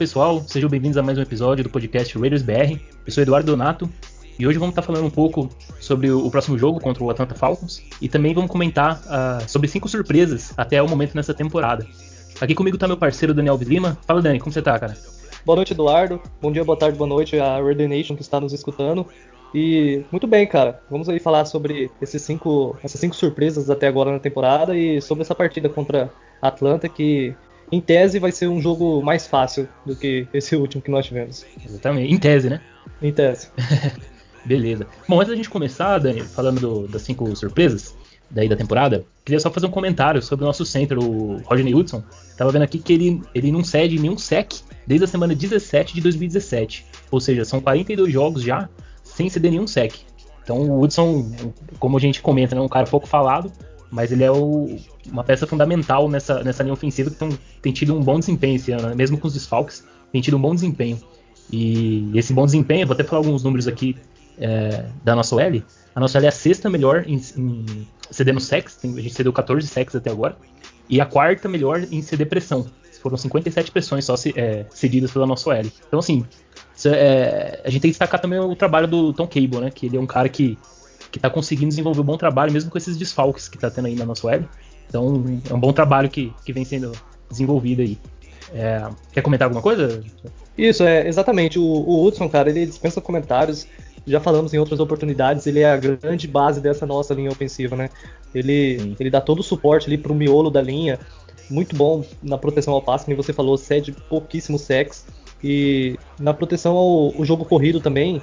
Pessoal, sejam bem-vindos a mais um episódio do podcast Raiders BR. Eu sou Eduardo Donato e hoje vamos estar falando um pouco sobre o próximo jogo contra o Atlanta Falcons e também vamos comentar uh, sobre cinco surpresas até o momento nessa temporada. Aqui comigo está meu parceiro Daniel Lima. Fala Dani, como você tá, cara? Boa noite, Eduardo. Bom dia, boa tarde, boa noite a Raider Nation que está nos escutando. E muito bem, cara. Vamos aí falar sobre esses cinco, essas cinco surpresas até agora na temporada e sobre essa partida contra Atlanta que em tese vai ser um jogo mais fácil do que esse último que nós tivemos. Exatamente, em tese, né? Em tese. Beleza. Bom, antes da gente começar, Dani, falando do, das cinco surpresas daí da temporada, queria só fazer um comentário sobre o nosso center, o Rodney Hudson. Tava vendo aqui que ele, ele não cede nenhum sec desde a semana 17 de 2017. Ou seja, são 42 jogos já sem ceder nenhum sec. Então o Hudson, como a gente comenta, é um cara pouco falado, mas ele é o, uma peça fundamental nessa, nessa linha ofensiva que tem, tem tido um bom desempenho esse ano, né? mesmo com os desfalques, tem tido um bom desempenho. E esse bom desempenho, vou até falar alguns números aqui é, da nossa OL. A nossa OL é a sexta melhor em, em cedendo sex, a gente cedeu 14 sex até agora, e a quarta melhor em ceder pressão. Foram 57 pressões só é, cedidas pela nossa OL. Então, assim, é, a gente tem que destacar também o trabalho do Tom Cable, né? Que ele é um cara que que está conseguindo desenvolver um bom trabalho, mesmo com esses desfalques que está tendo aí na nossa web. Então, é um bom trabalho que, que vem sendo desenvolvido aí. É, quer comentar alguma coisa? Isso, é exatamente. O, o Hudson, cara, ele dispensa comentários. Já falamos em outras oportunidades, ele é a grande base dessa nossa linha ofensiva, né? Ele, ele dá todo o suporte ali pro miolo da linha. Muito bom na proteção ao passe, como você falou, cede pouquíssimo sex. E na proteção ao, ao jogo corrido também.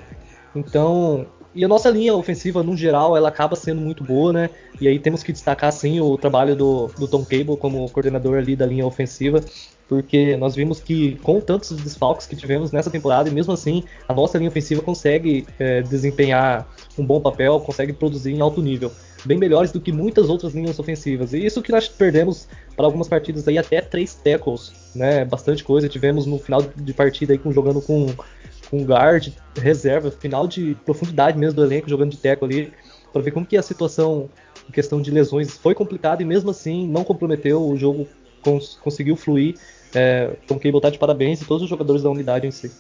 Então, e a nossa linha ofensiva, no geral, ela acaba sendo muito boa, né? E aí temos que destacar, sim, o trabalho do, do Tom Cable como coordenador ali da linha ofensiva, porque nós vimos que com tantos desfalques que tivemos nessa temporada, e mesmo assim, a nossa linha ofensiva consegue é, desempenhar um bom papel, consegue produzir em alto nível. Bem melhores do que muitas outras linhas ofensivas. E isso que nós perdemos para algumas partidas aí até três tackles, né? Bastante coisa. Tivemos no final de partida aí com, jogando com com guard, reserva, final de profundidade mesmo do elenco, jogando de teco ali, para ver como que a situação em questão de lesões foi complicada e mesmo assim não comprometeu, o jogo cons conseguiu fluir. É, Tom Cable tá de parabéns e todos os jogadores da unidade em si.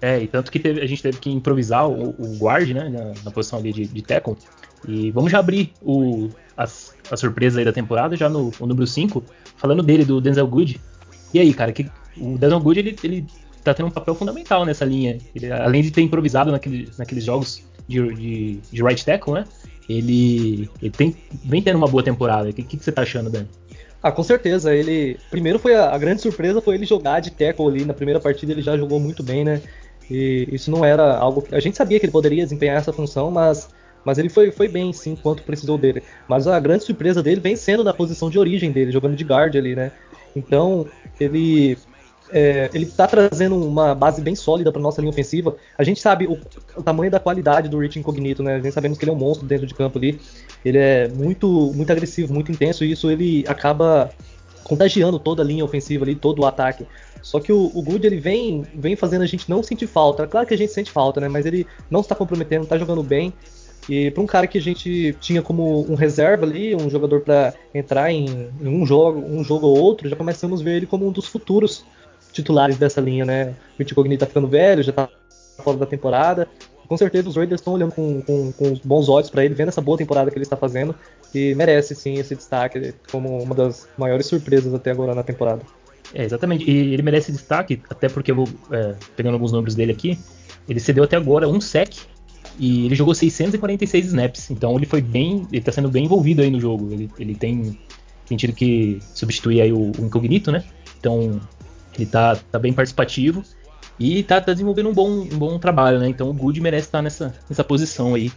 É, e tanto que teve, a gente teve que improvisar o, o guard, né, na, na, posição ali de, de. E vamos já abrir o, as, a surpresa aí da temporada, já no número 5, falando dele, do Denzel Good. E aí, cara, que, o Denzel Good, ele, ele tá tendo um papel fundamental nessa linha. Ele, além de ter improvisado naquele, naqueles jogos de, de, de right tackle, né? Ele, ele tem, vem tendo uma boa temporada. O que, que, você tá achando, Dan? Ah, com certeza. Ele. Primeiro foi a, a, grande surpresa foi ele jogar de tackle ali. Na primeira partida ele já jogou muito bem, né? E isso não era algo. A gente sabia que ele poderia desempenhar essa função, mas. Mas ele foi, foi bem, sim, quanto precisou dele. Mas a grande surpresa dele vem sendo na posição de origem dele, jogando de guard ali, né? Então, ele é, ele está trazendo uma base bem sólida para nossa linha ofensiva. A gente sabe o, o, tamanho da qualidade do Rich Incognito, né? A gente sabemos que ele é um monstro dentro de campo ali. Ele é muito, muito agressivo, muito intenso, e isso ele acaba contagiando toda a linha ofensiva ali, todo o ataque. Só que o, o Good ele vem, vem fazendo a gente não sentir falta. Claro que a gente sente falta, né? Mas ele não está comprometendo, está jogando bem. E para um cara que a gente tinha como um reserva ali, um jogador para entrar em, em, um jogo, um jogo ou outro, já começamos a ver ele como um dos futuros titulares dessa linha, né? O Ichigogni tá ficando velho, já tá fora da temporada. Com certeza os Raiders estão olhando com, com, com bons olhos para ele, vendo essa boa temporada que ele está fazendo e merece sim esse destaque como uma das maiores surpresas até agora na temporada. É, exatamente. E ele merece destaque, até porque eu vou é, pegando alguns números dele aqui. Ele cedeu até agora um sec e ele jogou 646 snaps. Então ele foi bem, ele tá sendo bem envolvido aí no jogo. Ele, ele tem, tem tido que substituir aí o, o Incognito, né? Então ele tá, tá bem participativo e tá, tá desenvolvendo um bom, um bom trabalho, né? Então o Good merece estar nessa, nessa posição aí.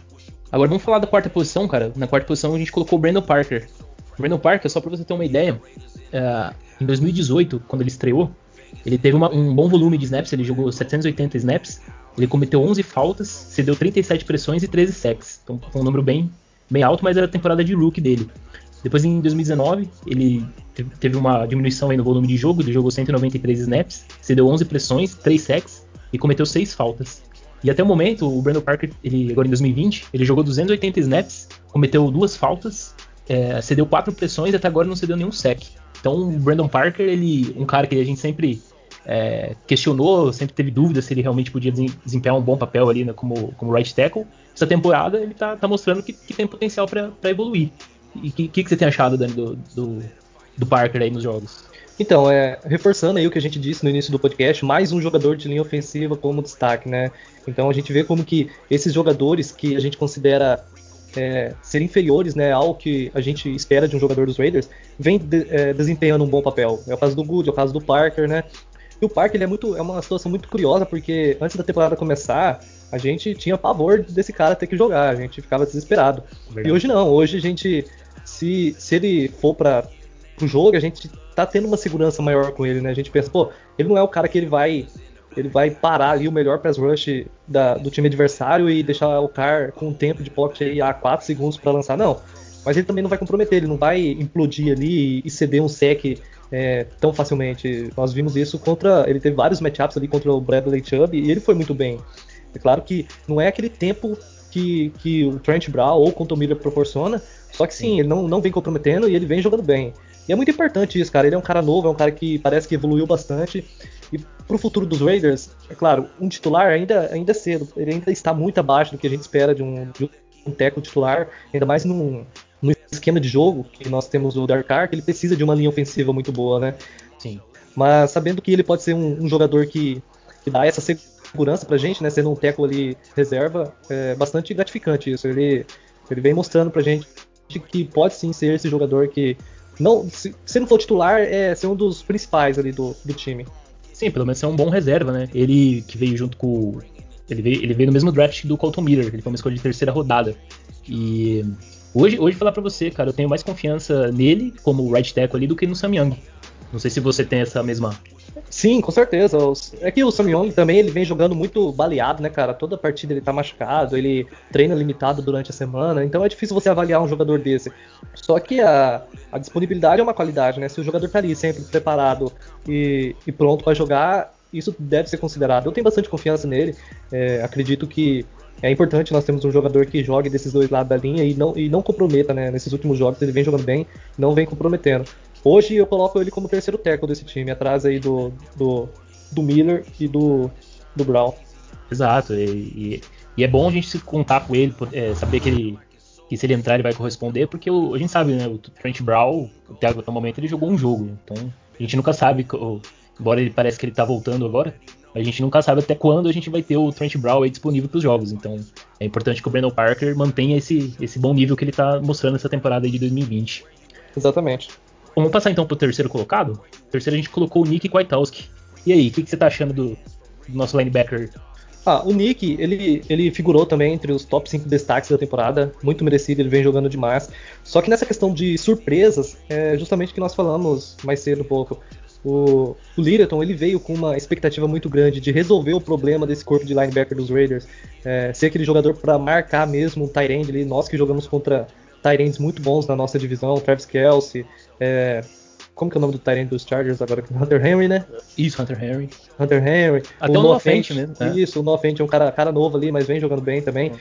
Agora vamos falar da quarta posição, cara. Na quarta posição a gente colocou o Brandon Parker. O Brandon Parker, só pra você ter uma ideia, uh, em 2018, quando ele estreou, ele teve uma, um bom volume de snaps, ele jogou 780 snaps, ele cometeu 11 faltas, cedeu 37 pressões e 13 sacks. Então foi um número bem, bem alto, mas era a temporada de rookie dele. Depois em 2019, ele teve uma diminuição no volume de jogo, ele jogou 193 snaps, cedeu 11 pressões, 3 sacks e cometeu 6 faltas. E até o momento, o Brandon Parker, ele, agora em 2020, ele jogou 280 snaps, cometeu duas faltas, é, cedeu 4 pressões e até agora não cedeu nenhum sec. Então o Brandon Parker, ele, um cara que a gente sempre é, questionou, sempre teve dúvidas se ele realmente podia desempenhar um bom papel ali né, como, como right tackle. Essa temporada ele tá, tá mostrando que, que, tem potencial para evoluir. E o que, que, que, você tem achado, Dani, do, do, do Parker aí nos jogos? Então, é, reforçando aí o que a gente disse no início do podcast, mais um jogador de linha ofensiva como destaque, né? Então a gente vê como que esses jogadores que a gente considera é, ser inferiores né, ao que a gente espera de um jogador dos Raiders, vem de, é, desempenhando um bom papel. É o caso do Good, é o caso do Parker, né? E o Parker ele é, muito, é uma situação muito curiosa, porque antes da temporada começar, a gente tinha pavor desse cara ter que jogar, a gente ficava desesperado. Verdade. E hoje não, hoje a gente, se, se ele for para o jogo, a gente tá tendo uma segurança maior com ele, né? A gente pensa, pô, ele não é o cara que ele vai ele vai parar ali o melhor pass rush da, do time adversário e deixar o cara com um tempo de pocket aí a 4 segundos para lançar, não. Mas ele também não vai comprometer, ele não vai implodir ali e ceder um sec é, tão facilmente. Nós vimos isso contra. Ele teve vários matchups ali contra o Bradley Chubb e ele foi muito bem. É claro que não é aquele tempo que, que o Trent Brown ou o Conto Miller proporciona, só que sim, ele não, não vem comprometendo e ele vem jogando bem. E é muito importante isso, cara. Ele é um cara novo, é um cara que parece que evoluiu bastante. E pro futuro dos Raiders, é claro, um titular ainda, ainda é cedo. Ele ainda está muito abaixo do que a gente espera de um, de um teco titular, ainda mais num, num esquema de jogo que nós temos o Dark Ark, ele precisa de uma linha ofensiva muito boa, né? Sim. Mas sabendo que ele pode ser um, um jogador que, que, dá essa segurança pra gente, né? Sendo um teco ali reserva, é bastante gratificante isso. Ele, ele vem mostrando pra gente que pode sim ser esse jogador que. Não, se, se não for titular, é ser um dos principais ali do, do time. Sim, pelo menos é um bom reserva, né? Ele que veio junto com. Ele veio, ele veio no mesmo draft do Colton Miller, ele foi uma escolha de terceira rodada. E hoje, hoje falar para você, cara, eu tenho mais confiança nele como right tackle ali do que no Sam Young. Não sei se você tem essa mesma Sim, com certeza. É que o Sam Young também ele vem jogando muito baleado, né, cara? Toda partida ele tá machucado, ele treina limitado durante a semana, então é difícil você avaliar um jogador desse. Só que a, a disponibilidade é uma qualidade, né? Se o jogador tá ali sempre preparado e, e pronto para jogar, isso deve ser considerado. Eu tenho bastante confiança nele. É, acredito que é importante nós temos um jogador que jogue desses dois lados da linha e não, e não comprometa, né? Nesses últimos jogos ele vem jogando bem, não vem comprometendo. Hoje eu coloco ele como terceiro tackle desse time, atrás aí do, do, do Miller e do, do Brown. Exato, e, e, e é bom a gente contar com ele, é, saber que ele que se ele entrar ele vai corresponder, porque o, a gente sabe, né, o Trent Brown, até o momento ele jogou um jogo, então a gente nunca sabe, embora ele pareça que ele tá voltando agora, a gente nunca sabe até quando a gente vai ter o Trent Brown aí disponível para os jogos, então é importante que o Brandon Parker mantenha esse, esse bom nível que ele tá mostrando essa temporada de 2020. Exatamente. Vamos passar então pro terceiro colocado? Terceiro a gente colocou o Nick Kwiatkowski. E aí, o que, que, você tá achando do, do, nosso linebacker? Ah, o Nick, ele, ele figurou também entre os top 5 destaques da temporada, muito merecido, ele vem jogando demais. Só que nessa questão de surpresas, é justamente o que nós falamos mais cedo um pouco. O, o Littleton, ele veio com uma expectativa muito grande de resolver o problema desse corpo de linebacker dos Raiders, é, ser aquele jogador para marcar mesmo um tight end ali, nós que jogamos contra Tyrants muito bons na nossa divisão, Travis Kelsey, é, como que é o nome do Tyrant dos Chargers agora? Hunter Henry, né? Isso, Hunter Henry. Hunter Henry. Até o, o Noah Fent mesmo. É. Isso, o Noah Fent é um cara, cara novo ali, mas vem jogando bem também. Uhum.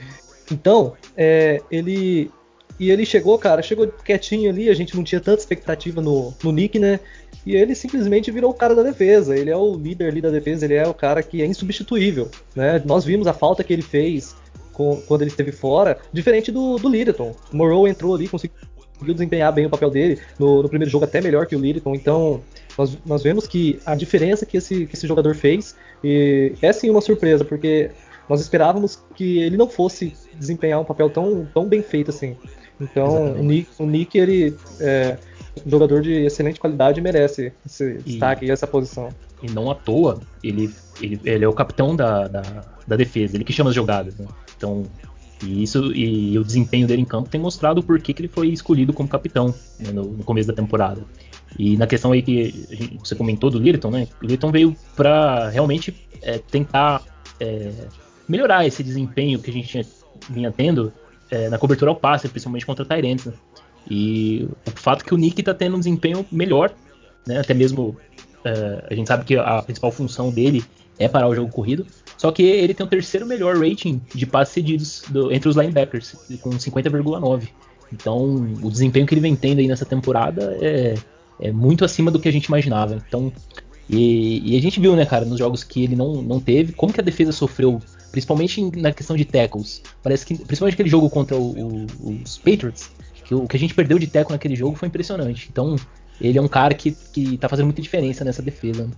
Então, é, ele... E ele chegou, cara, chegou quietinho ali, a gente não tinha tanta expectativa no, no Nick, né? E ele simplesmente virou o cara da defesa. Ele é o líder ali da defesa, ele é o cara que é insubstituível, né? Nós vimos a falta que ele fez com, quando ele esteve fora, diferente do, do Littleton. Morrow entrou ali, conseguiu desempenhar bem o papel dele, no, no primeiro jogo até melhor que o Littleton, então nós, nós vemos que a diferença que esse, que esse jogador fez e é sim uma surpresa, porque nós esperávamos que ele não fosse desempenhar um papel tão, tão bem feito assim. Então o Nick, o Nick, ele é um jogador de excelente qualidade merece esse e, destaque e essa posição. E não à toa, ele, ele, ele é o capitão da, da, da defesa, ele que chama as jogadas. Né? Então, e isso e o desempenho dele em campo tem mostrado porquê que ele foi escolhido como capitão né, no, no, começo da temporada. E na questão aí que gente, você comentou do Lirton, né? O Lirton veio para realmente é, tentar é, melhorar esse desempenho que a gente tinha, vinha tendo é, na cobertura ao passe, principalmente contra Tyrants. Né? E o fato que o Nick está tendo um desempenho melhor, né? Até mesmo é, a gente sabe que a principal função dele é parar o jogo corrido. Só que ele tem o terceiro melhor rating de passes cedidos do, entre os linebackers, com 50,9. Então, o desempenho que ele vem tendo aí nessa temporada é, é, muito acima do que a gente imaginava. Então, E, e, a gente viu, né, cara, nos jogos que ele não, não teve, como que a defesa sofreu, principalmente na questão de tackles. Parece que, principalmente aquele jogo contra o, o, os Patriots, que o que a gente perdeu de tackle naquele jogo foi impressionante. Então, ele é um cara que, que tá fazendo muita diferença nessa defesa. Né?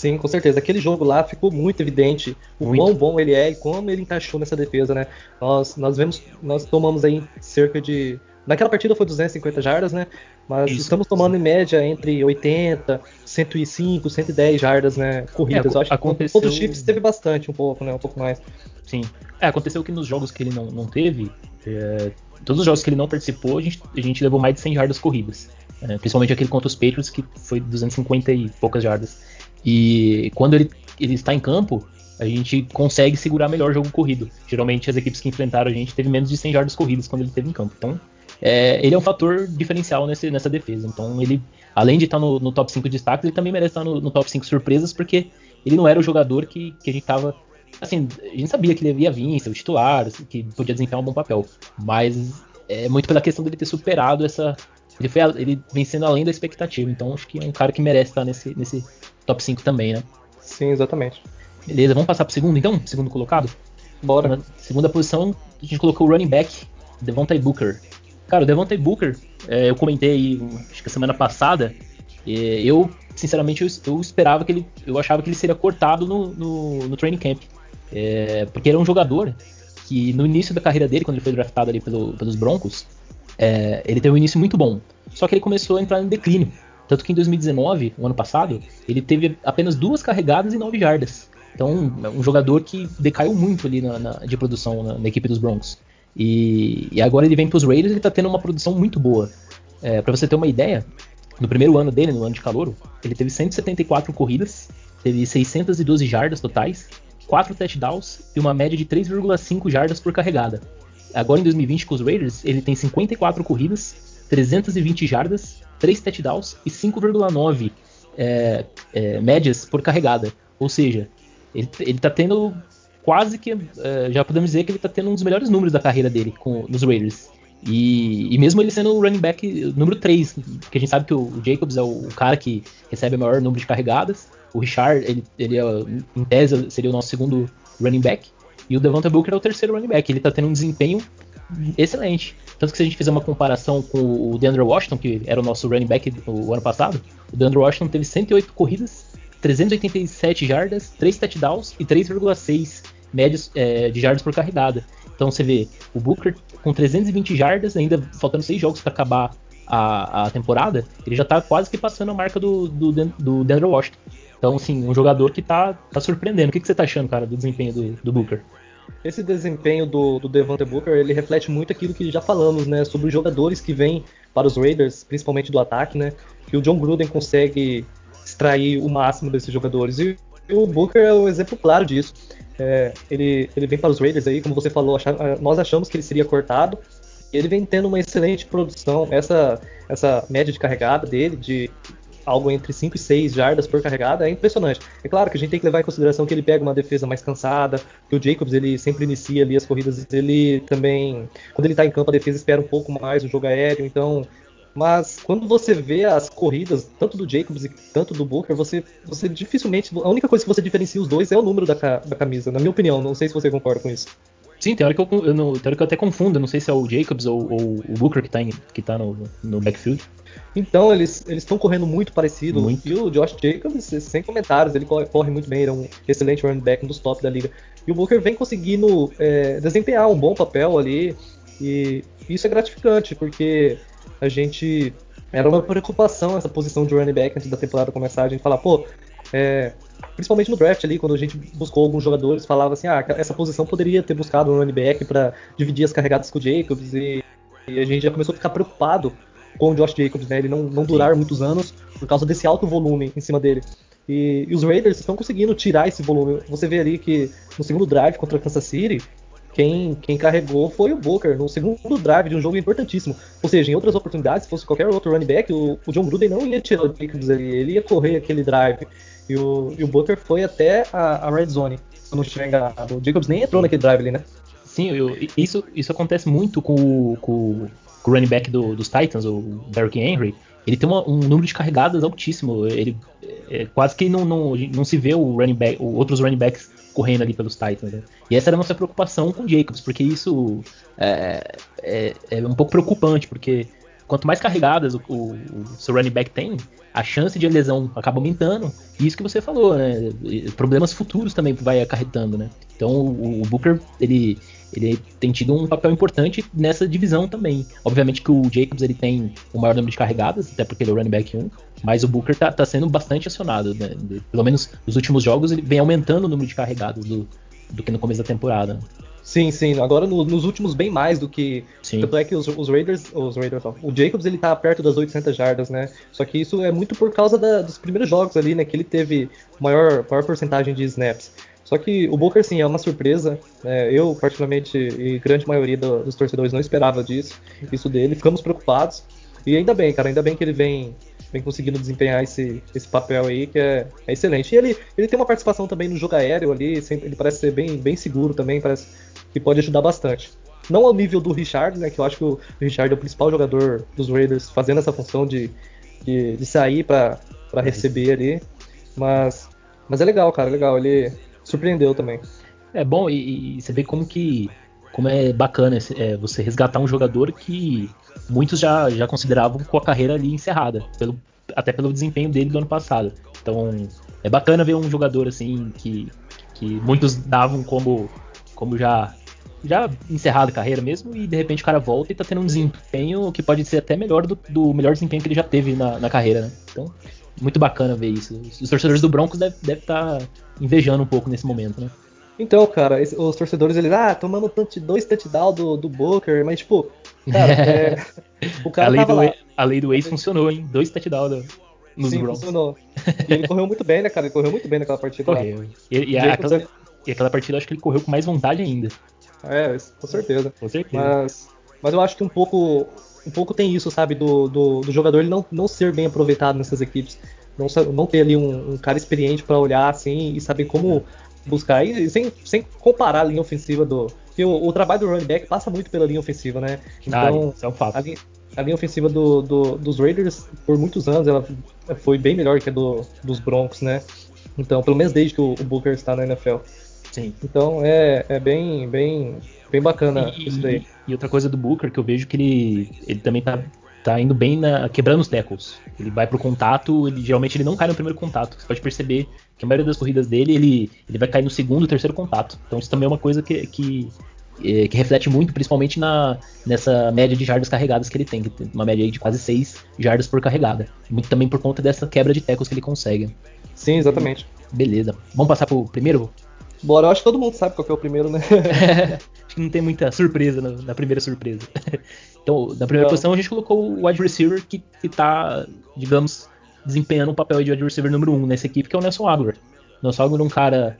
Sim, com certeza. Aquele jogo lá ficou muito evidente o muito. quão bom ele é e como ele encaixou nessa defesa, né? Nós, nós vemos, nós tomamos aí cerca de. Naquela partida foi 250 jardas, né? Mas Isso, estamos tomando em média entre 80, 105, 110 jardas, né? Corridas. É, Eu acho aconteceu... que todos os chips teve bastante, um pouco, né? Um pouco mais. Sim. É, aconteceu que nos jogos que ele não, não teve, é, todos os jogos que ele não participou, a gente, a gente levou mais de 100 jardas corridas. É, principalmente aquele contra os Patriots, que foi 250 e poucas jardas. E quando ele, ele está em campo, a gente consegue segurar melhor o jogo corrido. Geralmente as equipes que enfrentaram a gente teve menos de 100 jardas corridas quando ele esteve em campo. Então, é, ele é um fator diferencial nesse, nessa defesa. Então, ele, além de estar no, no top 5 destaques, ele também merece estar no, no, top 5 surpresas, porque ele não era o jogador que, que a gente estava. Assim, a gente sabia que ele ia vir, ser o titular, que podia desempenhar um bom papel. Mas é muito pela questão dele ter superado essa. Ele, foi, ele vem sendo além da expectativa. Então, acho que é um cara que merece estar nesse, nesse, top 5 também, né? Sim, exatamente. Beleza, vamos passar pro segundo então? Segundo colocado? Bora. Na segunda posição, a gente colocou o running back, Devontae Booker. Cara, o Devontae Booker, é, eu comentei aí, acho que a semana passada, é, eu, sinceramente, eu, eu, esperava que ele, eu achava que ele seria cortado no, no, no training camp. É, porque ele é um jogador que no início da carreira dele, quando ele foi draftado ali pelo, pelos Broncos, é, ele teve um início muito bom. Só que ele começou a entrar em declínio. Tanto que em 2019, o ano passado, ele teve apenas duas carregadas e nove jardas. Então, um jogador que decaiu muito ali na, na de produção na, na, equipe dos Broncos. E, e agora ele vem para os Raiders e está tendo uma produção muito boa. É, para você ter uma ideia, no primeiro ano dele, no ano de calor, ele teve 174 corridas, teve 612 jardas totais, 4 touchdowns e uma média de 3,5 jardas por carregada. Agora em 2020 com os Raiders, ele tem 54 corridas, 320 jardas 3 touchdowns e 5,9 é, é, médias por carregada. Ou seja, ele, ele tá tendo quase que. É, já podemos dizer que ele tá tendo um dos melhores números da carreira dele com, nos Raiders. E, e, mesmo ele sendo o running back número 3, porque a gente sabe que o Jacobs é o, cara que recebe o maior número de carregadas. O Richard, ele, ele é, em tese, seria o nosso segundo running back. E o Devonta Booker é o terceiro running back. Ele tá tendo um desempenho excelente. Tanto que se a gente fizer uma comparação com o DeAndre Washington, que era o nosso running back o ano passado, o DeAndre Washington teve 108 corridas, 387 jardas, 3 touchdowns e 3,6 médios é, de jardas por carregada. Então você vê o Booker com 320 jardas, ainda faltando 6 jogos para acabar a, a, temporada, ele já está quase que passando a marca do, do, do DeAndre Washington. Então, assim, um jogador que está tá surpreendendo. O que, que você está achando, cara, do desempenho do, do Booker? Esse desempenho do, do Devonta Booker, ele reflete muito aquilo que já falamos, né, sobre os jogadores que vêm para os Raiders, principalmente do ataque, né, que o John Gruden consegue extrair o máximo desses jogadores. E, o Booker é um exemplo claro disso. É, ele, ele vem para os Raiders aí, como você falou, nós achamos que ele seria cortado, ele vem tendo uma excelente produção. Essa, essa média de carregada dele, de algo entre 5 e 6 jardas por carregada, é impressionante. É claro que a gente tem que levar em consideração que ele pega uma defesa mais cansada, que o Jacobs ele sempre inicia ali as corridas, ele também, quando ele tá em campo, a defesa espera um pouco mais o jogo aéreo, então mas quando você vê as corridas, tanto do Jacobs e tanto do Booker, você, você dificilmente. A única coisa que você diferencia os dois é o número da, da camisa, na minha opinião. Não sei se você concorda com isso. Sim, tem hora que eu, eu, tem hora que eu até confundo. Não sei se é o Jacobs ou, ou o Booker que tá, em, que tá no, no backfield. Então eles estão correndo muito parecido. Muito. E o Josh Jacobs, sem comentários, ele corre, corre, muito bem, ele é um excelente running back, um dos top da liga. E o Booker vem conseguindo é, desempenhar um bom papel ali. E isso é gratificante, porque a gente. Era uma preocupação essa posição de running back antes da temporada começar. A gente falar, pô, é, principalmente no draft ali, quando a gente buscou alguns jogadores, falava assim, ah, essa posição poderia ter buscado um running back para dividir as carregadas com o Jacobs. E, e a gente já começou a ficar preocupado com o Josh Jacobs, né? Ele não, não durar muitos anos por causa desse alto volume em cima dele. E, e, os Raiders estão conseguindo tirar esse volume. Você vê ali que no segundo drive contra o Kansas City, quem, quem carregou foi o Booker, no segundo drive de um jogo importantíssimo. Ou seja, em outras oportunidades, se fosse qualquer outro running back, o, o John Gruden não ia tirar o Jacobs ali, ele ia correr aquele drive. E o, e o Booker foi até a, a red zone, se eu não estiver enganado. O Jacobs nem entrou naquele drive ali, né? Sim, eu, isso, isso acontece muito com, com o running back do, dos Titans, o Derrick Henry, ele tem uma, um número de carregadas altíssimo. Ele é, quase que não, não, não se vê o running back, outros running backs correndo ali pelos Titans. Né? E essa era a nossa preocupação com o Jacobs, porque isso é, é, é um pouco preocupante, porque quanto mais carregadas o, o, o, seu running back tem, a chance de lesão acaba aumentando. E isso que você falou, né? Problemas futuros também vai acarretando, né? Então o, o Booker, ele, ele tem tido um papel importante nessa divisão também. Obviamente que o Jacobs ele tem o maior número de carregadas, até porque ele é o running back 1, mas o Booker tá, tá sendo bastante acionado, né? Pelo menos nos últimos jogos ele vem aumentando o número de carregadas do, do que no começo da temporada. Sim, sim. Agora no, nos últimos bem mais do que. Sim. Tanto é que os, os Raiders. Os Raiders ó, o Jacobs ele tá perto das 800 jardas, né? Só que isso é muito por causa da, dos primeiros jogos ali, né? Que ele teve maior, maior porcentagem de snaps. Só que o Booker, sim, é uma surpresa. É, eu, particularmente, e grande maioria do, dos torcedores não esperava disso, isso dele. Ficamos preocupados. E ainda bem, cara, ainda bem que ele vem vem conseguindo desempenhar esse, esse papel aí, que é, é, excelente. E ele, ele tem uma participação também no jogo aéreo ali, ele parece ser bem, bem seguro também, parece que pode ajudar bastante. Não ao nível do Richard, né, que eu acho que o Richard é o principal jogador dos Raiders fazendo essa função de, de, de sair para receber ali, mas, mas é legal, cara, é legal, ele surpreendeu também. É bom, e, e você vê como que como é bacana é, você resgatar um jogador que muitos já, já consideravam com a carreira ali encerrada, pelo, até pelo desempenho dele do ano passado. Então é bacana ver um jogador assim que, que muitos davam como, como já já encerrado a carreira mesmo, e de repente o cara volta e tá tendo um desempenho que pode ser até melhor do, do melhor desempenho que ele já teve na, na carreira, né? Então, muito bacana ver isso. Os torcedores do Broncos devem deve estar tá invejando um pouco nesse momento, né? Então, cara, os torcedores, eles, ah, tomando touch, dois touchdowns do, do Booker, mas, tipo, cara, é, o cara a lei, do, lá. a lei do ex funcionou, hein? Dois touchdowns nos Sim, Broncos. funcionou. E ele correu muito bem, né, cara? Ele correu muito bem naquela partida correu. lá. E, e, aquela, e aquela partida, acho que ele correu com mais vontade ainda. É, com certeza. Com certeza. Mas, mas eu acho que um pouco, um pouco tem isso, sabe, do, do, do jogador ele não, não ser bem aproveitado nessas equipes. Não, não ter ali um, um cara experiente para olhar assim e saber como buscar. E sem, sem comparar a linha ofensiva do. Porque o, o, trabalho do running back passa muito pela linha ofensiva, né? Ah, então, ah, é um fato. A linha, a linha ofensiva do, do, dos Raiders, por muitos anos, ela foi bem melhor que a do, dos Broncos, né? Então, pelo menos desde que o, o Booker está na NFL. Sim. Então é, é bem, bem, bem bacana e, isso daí. E outra coisa do Booker que eu vejo que ele, ele também tá, tá indo bem na, quebrando os tackles. Ele vai pro contato, ele geralmente ele não cai no primeiro contato. Você pode perceber que a maioria das corridas dele ele, ele vai cair no segundo, terceiro contato. Então isso também é uma coisa que, que, é, que reflete muito, principalmente na, nessa média de jardas carregadas que ele tem, que tem uma média aí de quase 6 jardas por carregada. Muito também por conta dessa quebra de tackles que ele consegue. Sim, exatamente. Beleza. Vamos passar pro primeiro? Bora, eu acho que todo mundo sabe qual é o primeiro, né? acho que não tem muita surpresa na, na primeira surpresa. então, na primeira não. posição a gente colocou o wide receiver que, que tá, digamos, desempenhando um papel de wide receiver número 1 um nessa equipe, que é o Nelson Aguilar. O Nelson Aguilar é um cara,